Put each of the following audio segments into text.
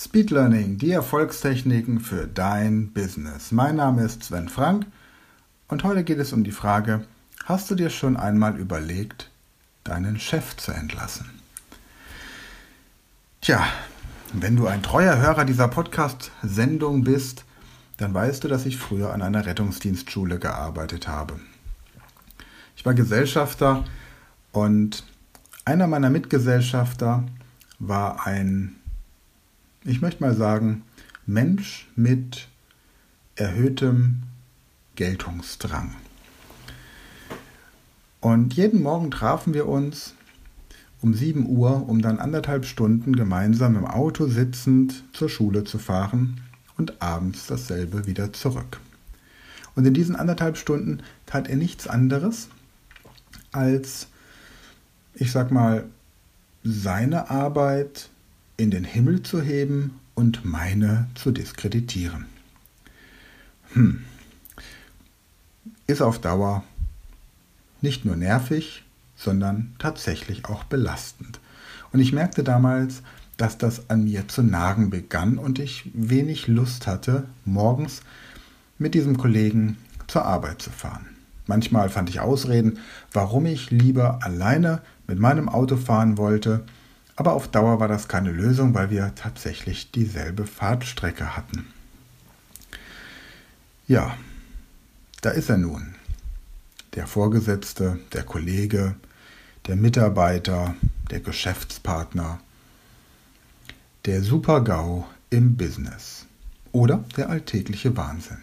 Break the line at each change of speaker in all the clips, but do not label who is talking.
Speed Learning, die Erfolgstechniken für dein Business. Mein Name ist Sven Frank und heute geht es um die Frage, hast du dir schon einmal überlegt, deinen Chef zu entlassen? Tja, wenn du ein treuer Hörer dieser Podcast-Sendung bist, dann weißt du, dass ich früher an einer Rettungsdienstschule gearbeitet habe. Ich war Gesellschafter und einer meiner Mitgesellschafter war ein ich möchte mal sagen, Mensch mit erhöhtem Geltungsdrang. Und jeden Morgen trafen wir uns um 7 Uhr, um dann anderthalb Stunden gemeinsam im Auto sitzend zur Schule zu fahren und abends dasselbe wieder zurück. Und in diesen anderthalb Stunden tat er nichts anderes, als, ich sag mal, seine Arbeit in den Himmel zu heben und meine zu diskreditieren. Hm. Ist auf Dauer nicht nur nervig, sondern tatsächlich auch belastend. Und ich merkte damals, dass das an mir zu nagen begann und ich wenig Lust hatte, morgens mit diesem Kollegen zur Arbeit zu fahren. Manchmal fand ich Ausreden, warum ich lieber alleine mit meinem Auto fahren wollte aber auf Dauer war das keine Lösung, weil wir tatsächlich dieselbe Fahrtstrecke hatten. Ja, da ist er nun. Der Vorgesetzte, der Kollege, der Mitarbeiter, der Geschäftspartner, der Super-GAU im Business oder der alltägliche Wahnsinn.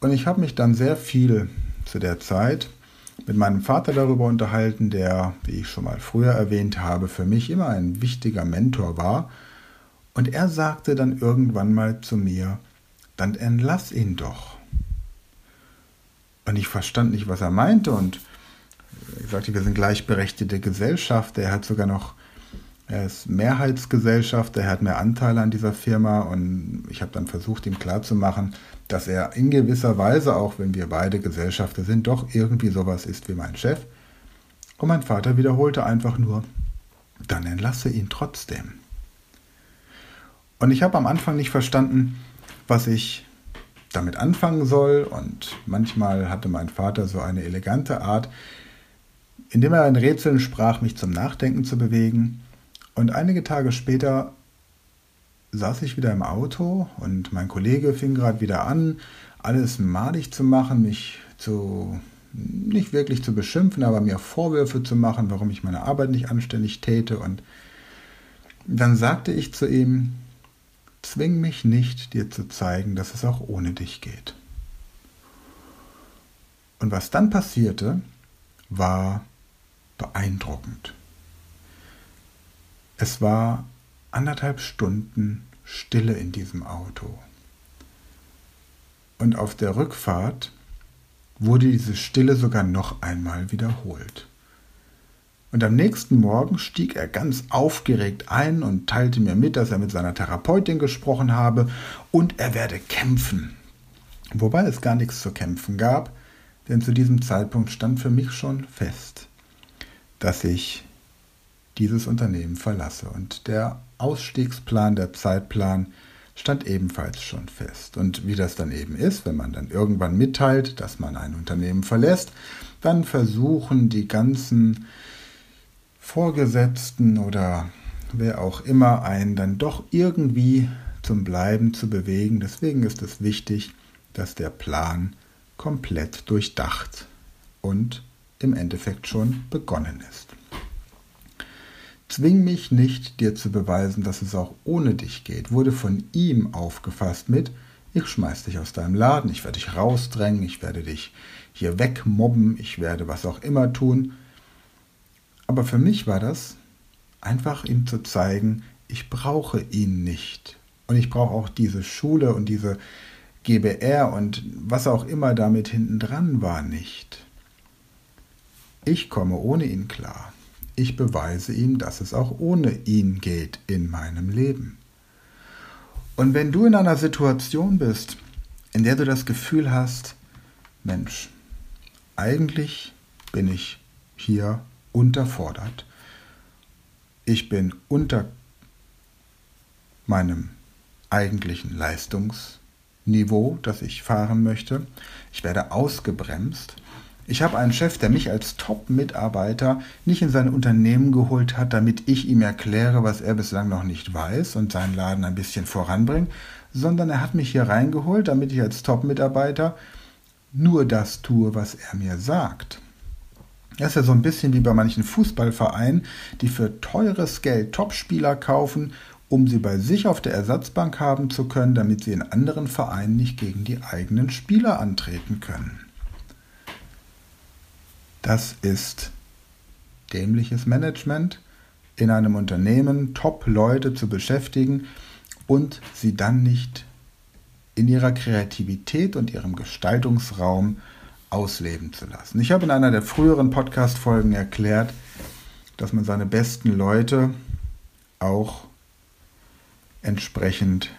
Und ich habe mich dann sehr viel zu der Zeit mit meinem Vater darüber unterhalten, der, wie ich schon mal früher erwähnt habe, für mich immer ein wichtiger Mentor war. Und er sagte dann irgendwann mal zu mir, dann entlass ihn doch. Und ich verstand nicht, was er meinte und ich sagte, wir sind gleichberechtigte Gesellschaft. Er hat sogar noch, er ist Mehrheitsgesellschaft, er hat mehr Anteile an dieser Firma und ich habe dann versucht, ihm klarzumachen, dass er in gewisser Weise, auch wenn wir beide Gesellschafter sind, doch irgendwie sowas ist wie mein Chef. Und mein Vater wiederholte einfach nur, dann entlasse ihn trotzdem. Und ich habe am Anfang nicht verstanden, was ich damit anfangen soll. Und manchmal hatte mein Vater so eine elegante Art, indem er in Rätseln sprach, mich zum Nachdenken zu bewegen. Und einige Tage später saß ich wieder im Auto und mein Kollege fing gerade wieder an, alles madig zu machen, mich zu nicht wirklich zu beschimpfen, aber mir Vorwürfe zu machen, warum ich meine Arbeit nicht anständig täte. Und dann sagte ich zu ihm, zwing mich nicht, dir zu zeigen, dass es auch ohne dich geht. Und was dann passierte, war beeindruckend. Es war anderthalb Stunden Stille in diesem Auto. Und auf der Rückfahrt wurde diese Stille sogar noch einmal wiederholt. Und am nächsten Morgen stieg er ganz aufgeregt ein und teilte mir mit, dass er mit seiner Therapeutin gesprochen habe und er werde kämpfen. Wobei es gar nichts zu kämpfen gab, denn zu diesem Zeitpunkt stand für mich schon fest, dass ich dieses Unternehmen verlasse. Und der Ausstiegsplan, der Zeitplan stand ebenfalls schon fest. Und wie das dann eben ist, wenn man dann irgendwann mitteilt, dass man ein Unternehmen verlässt, dann versuchen die ganzen Vorgesetzten oder wer auch immer einen dann doch irgendwie zum Bleiben zu bewegen. Deswegen ist es wichtig, dass der Plan komplett durchdacht und im Endeffekt schon begonnen ist. Zwing mich nicht, dir zu beweisen, dass es auch ohne dich geht, wurde von ihm aufgefasst mit, ich schmeiß dich aus deinem Laden, ich werde dich rausdrängen, ich werde dich hier wegmobben, ich werde was auch immer tun. Aber für mich war das einfach ihm zu zeigen, ich brauche ihn nicht. Und ich brauche auch diese Schule und diese GBR und was auch immer damit hinten dran war nicht. Ich komme ohne ihn klar ich beweise ihm, dass es auch ohne ihn geht in meinem Leben. Und wenn du in einer Situation bist, in der du das Gefühl hast, Mensch, eigentlich bin ich hier unterfordert, ich bin unter meinem eigentlichen Leistungsniveau, das ich fahren möchte. Ich werde ausgebremst. Ich habe einen Chef, der mich als Top-Mitarbeiter nicht in sein Unternehmen geholt hat, damit ich ihm erkläre, was er bislang noch nicht weiß und seinen Laden ein bisschen voranbringt, sondern er hat mich hier reingeholt, damit ich als Top-Mitarbeiter nur das tue, was er mir sagt. Das ist ja so ein bisschen wie bei manchen Fußballvereinen, die für teures Geld Topspieler kaufen, um sie bei sich auf der Ersatzbank haben zu können, damit sie in anderen Vereinen nicht gegen die eigenen Spieler antreten können. Das ist dämliches Management, in einem Unternehmen Top-Leute zu beschäftigen und sie dann nicht in ihrer Kreativität und ihrem Gestaltungsraum ausleben zu lassen. Ich habe in einer der früheren Podcast-Folgen erklärt, dass man seine besten Leute auch entsprechend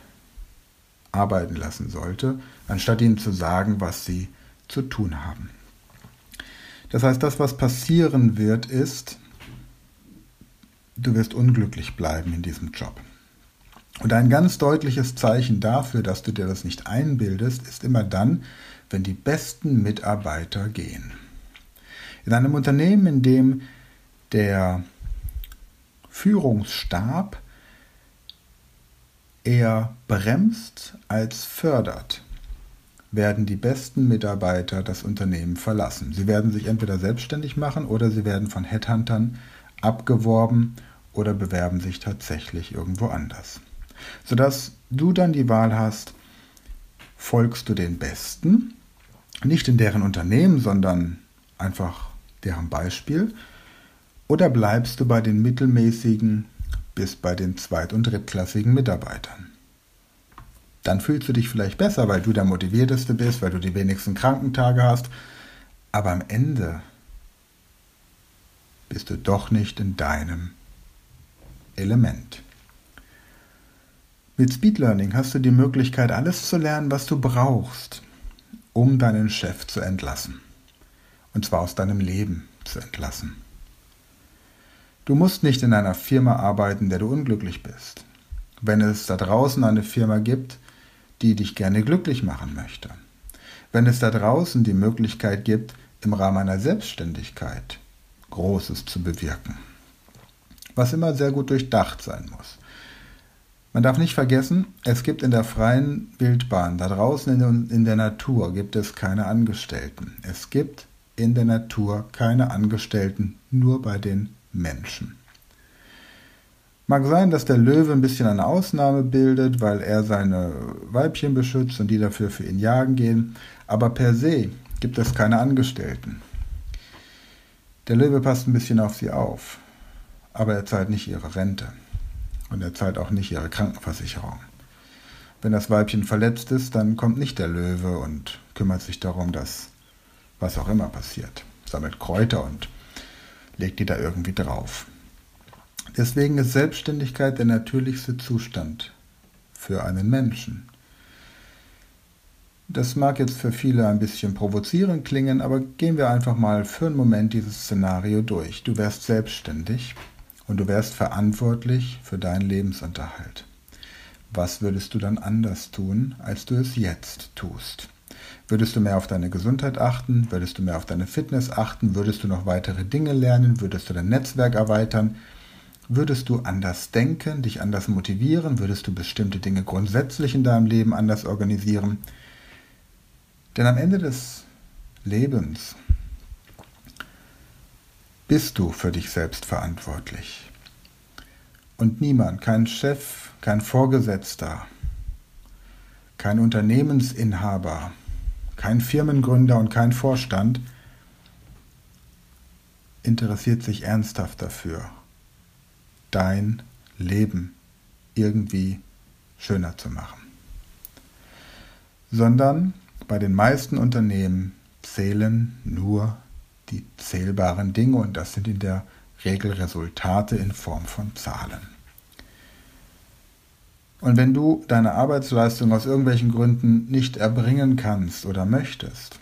arbeiten lassen sollte, anstatt ihnen zu sagen, was sie zu tun haben. Das heißt, das, was passieren wird, ist, du wirst unglücklich bleiben in diesem Job. Und ein ganz deutliches Zeichen dafür, dass du dir das nicht einbildest, ist immer dann, wenn die besten Mitarbeiter gehen. In einem Unternehmen, in dem der Führungsstab eher bremst als fördert, werden die besten Mitarbeiter das Unternehmen verlassen. Sie werden sich entweder selbstständig machen oder sie werden von Headhuntern abgeworben oder bewerben sich tatsächlich irgendwo anders sodass du dann die Wahl hast, folgst du den Besten, nicht in deren Unternehmen, sondern einfach deren Beispiel, oder bleibst du bei den mittelmäßigen bis bei den zweit- und drittklassigen Mitarbeitern. Dann fühlst du dich vielleicht besser, weil du der motivierteste bist, weil du die wenigsten Krankentage hast, aber am Ende bist du doch nicht in deinem Element. Mit Speed Learning hast du die Möglichkeit, alles zu lernen, was du brauchst, um deinen Chef zu entlassen. Und zwar aus deinem Leben zu entlassen. Du musst nicht in einer Firma arbeiten, der du unglücklich bist. Wenn es da draußen eine Firma gibt, die dich gerne glücklich machen möchte. Wenn es da draußen die Möglichkeit gibt, im Rahmen einer Selbstständigkeit Großes zu bewirken. Was immer sehr gut durchdacht sein muss. Man darf nicht vergessen, es gibt in der freien Wildbahn, da draußen in, der Natur, gibt es keine Angestellten. Es gibt in der Natur keine Angestellten, nur bei den Menschen. Mag sein, dass der Löwe ein bisschen eine Ausnahme bildet, weil er seine Weibchen beschützt und die dafür für ihn jagen gehen, aber per se gibt es keine Angestellten. Der Löwe passt ein bisschen auf sie auf, aber er zahlt nicht ihre Rente und er zahlt auch nicht ihre Krankenversicherung. Wenn das Weibchen verletzt ist, dann kommt nicht der Löwe und kümmert sich darum, dass was auch immer passiert. Sammelt Kräuter und legt die da irgendwie drauf. Deswegen ist Selbstständigkeit der natürlichste Zustand für einen Menschen. Das mag jetzt für viele ein bisschen provozierend klingen, aber gehen wir einfach mal für einen Moment dieses Szenario durch. Du wärst selbstständig und du wärst verantwortlich für deinen Lebensunterhalt. Was würdest du dann anders tun, als du es jetzt tust? Würdest du mehr auf deine Gesundheit achten? Würdest du mehr auf deine Fitness achten? Würdest du noch weitere Dinge lernen? Würdest du dein Netzwerk erweitern? Würdest du anders denken, dich anders motivieren? Würdest du bestimmte Dinge grundsätzlich in deinem Leben anders organisieren? Denn am Ende des Lebens bist du für dich selbst verantwortlich. Und niemand, kein Chef, kein Vorgesetzter, kein Unternehmensinhaber, kein Firmengründer und kein Vorstand interessiert sich ernsthaft dafür, dein Leben irgendwie schöner zu machen. Sondern bei den meisten Unternehmen zählen nur die zählbaren Dinge und das sind in der Regel Resultate in Form von Zahlen. Und wenn du deine Arbeitsleistung aus irgendwelchen Gründen nicht erbringen kannst oder möchtest,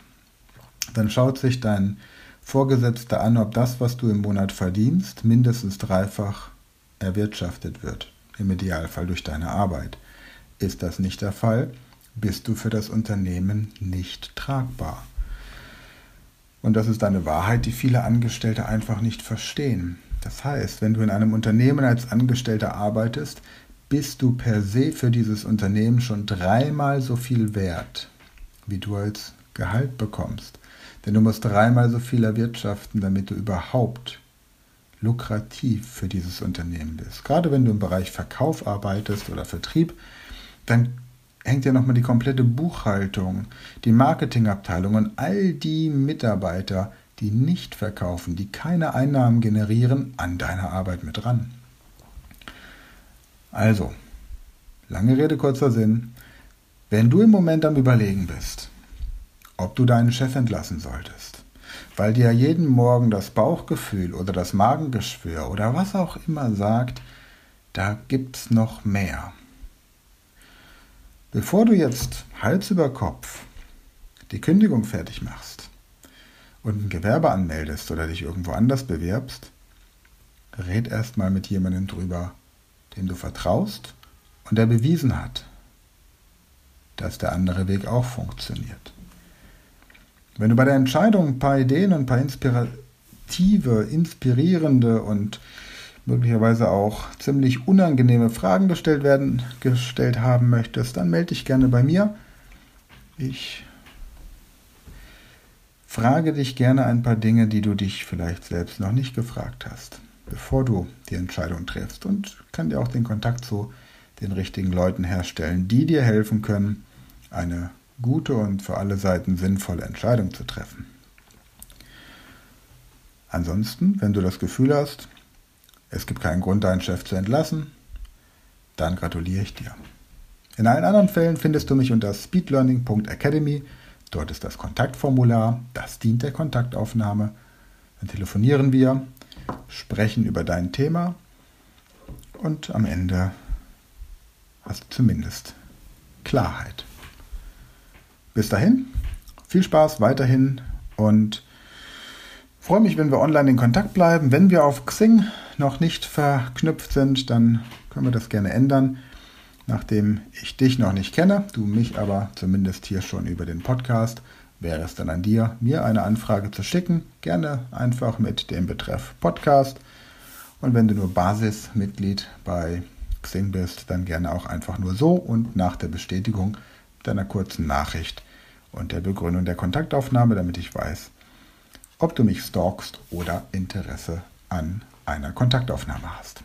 dann schaut sich dein Vorgesetzter an, ob das, was du im Monat verdienst, mindestens dreifach erwirtschaftet wird. im Idealfall durch deine Arbeit. Ist das nicht der Fall, bist du für das Unternehmen nicht tragbar. Und das ist eine Wahrheit, die viele Angestellte einfach nicht verstehen. Das heißt, wenn du in einem Unternehmen als Angestellter arbeitest, bist du per se für dieses Unternehmen schon dreimal so viel wert, wie du als Gehalt bekommst. Denn du musst dreimal so viel erwirtschaften, damit du überhaupt lukrativ für dieses Unternehmen bist. Gerade wenn du im Bereich Verkauf arbeitest oder Vertrieb, dann hängt ja nochmal die komplette Buchhaltung, die Marketingabteilung und all die Mitarbeiter, die nicht verkaufen, die keine Einnahmen generieren, an deiner Arbeit mit dran. Also, lange Rede, kurzer Sinn. Wenn du im Moment am Überlegen bist, ob du deinen Chef entlassen solltest, weil dir jeden Morgen das Bauchgefühl oder das Magengeschwür oder was auch immer sagt, da gibt's noch mehr Bevor du jetzt Hals über Kopf die Kündigung fertig machst und ein Gewerbe anmeldest oder dich irgendwo anders bewirbst, red erstmal mit jemandem drüber, dem du vertraust und der bewiesen hat, dass der andere Weg auch funktioniert. Wenn du bei der Entscheidung ein paar Ideen und ein paar inspirative, inspirierende und möglicherweise auch ziemlich unangenehme Fragen gestellt werden, gestellt haben möchtest, dann melde dich gerne bei mir. Ich frage dich gerne ein paar Dinge, die du dich vielleicht selbst noch nicht gefragt hast, bevor du die Entscheidung triffst und kann dir auch den Kontakt zu den richtigen Leuten herstellen, die dir helfen können, eine gute und für alle Seiten sinnvolle Entscheidung zu treffen. Ansonsten, wenn du das Gefühl hast, es gibt keinen Grund, deinen Chef zu entlassen, dann gratuliere ich dir. In allen anderen Fällen findest du mich unter speedlearning.academy. Dort ist das Kontaktformular, das dient der Kontaktaufnahme. Dann telefonieren wir, sprechen über dein Thema und am Ende hast du zumindest Klarheit. Bis dahin, viel Spaß weiterhin und freue mich, wenn wir online in Kontakt bleiben. Wenn wir auf Xing noch nicht verknüpft sind, dann können wir das gerne ändern. Nachdem ich dich noch nicht kenne, du mich aber zumindest hier schon über den Podcast, wäre es dann an dir, mir eine Anfrage zu schicken. Gerne einfach mit dem Betreff Podcast. Und wenn du nur Basismitglied bei Xing bist, dann gerne auch einfach nur so und nach der Bestätigung deiner kurzen Nachricht und der Begründung der Kontaktaufnahme, damit ich weiß, ob du mich stalkst oder Interesse an einer Kontaktaufnahme hast.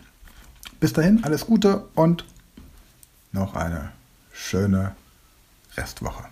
Bis dahin alles Gute und noch eine schöne Restwoche.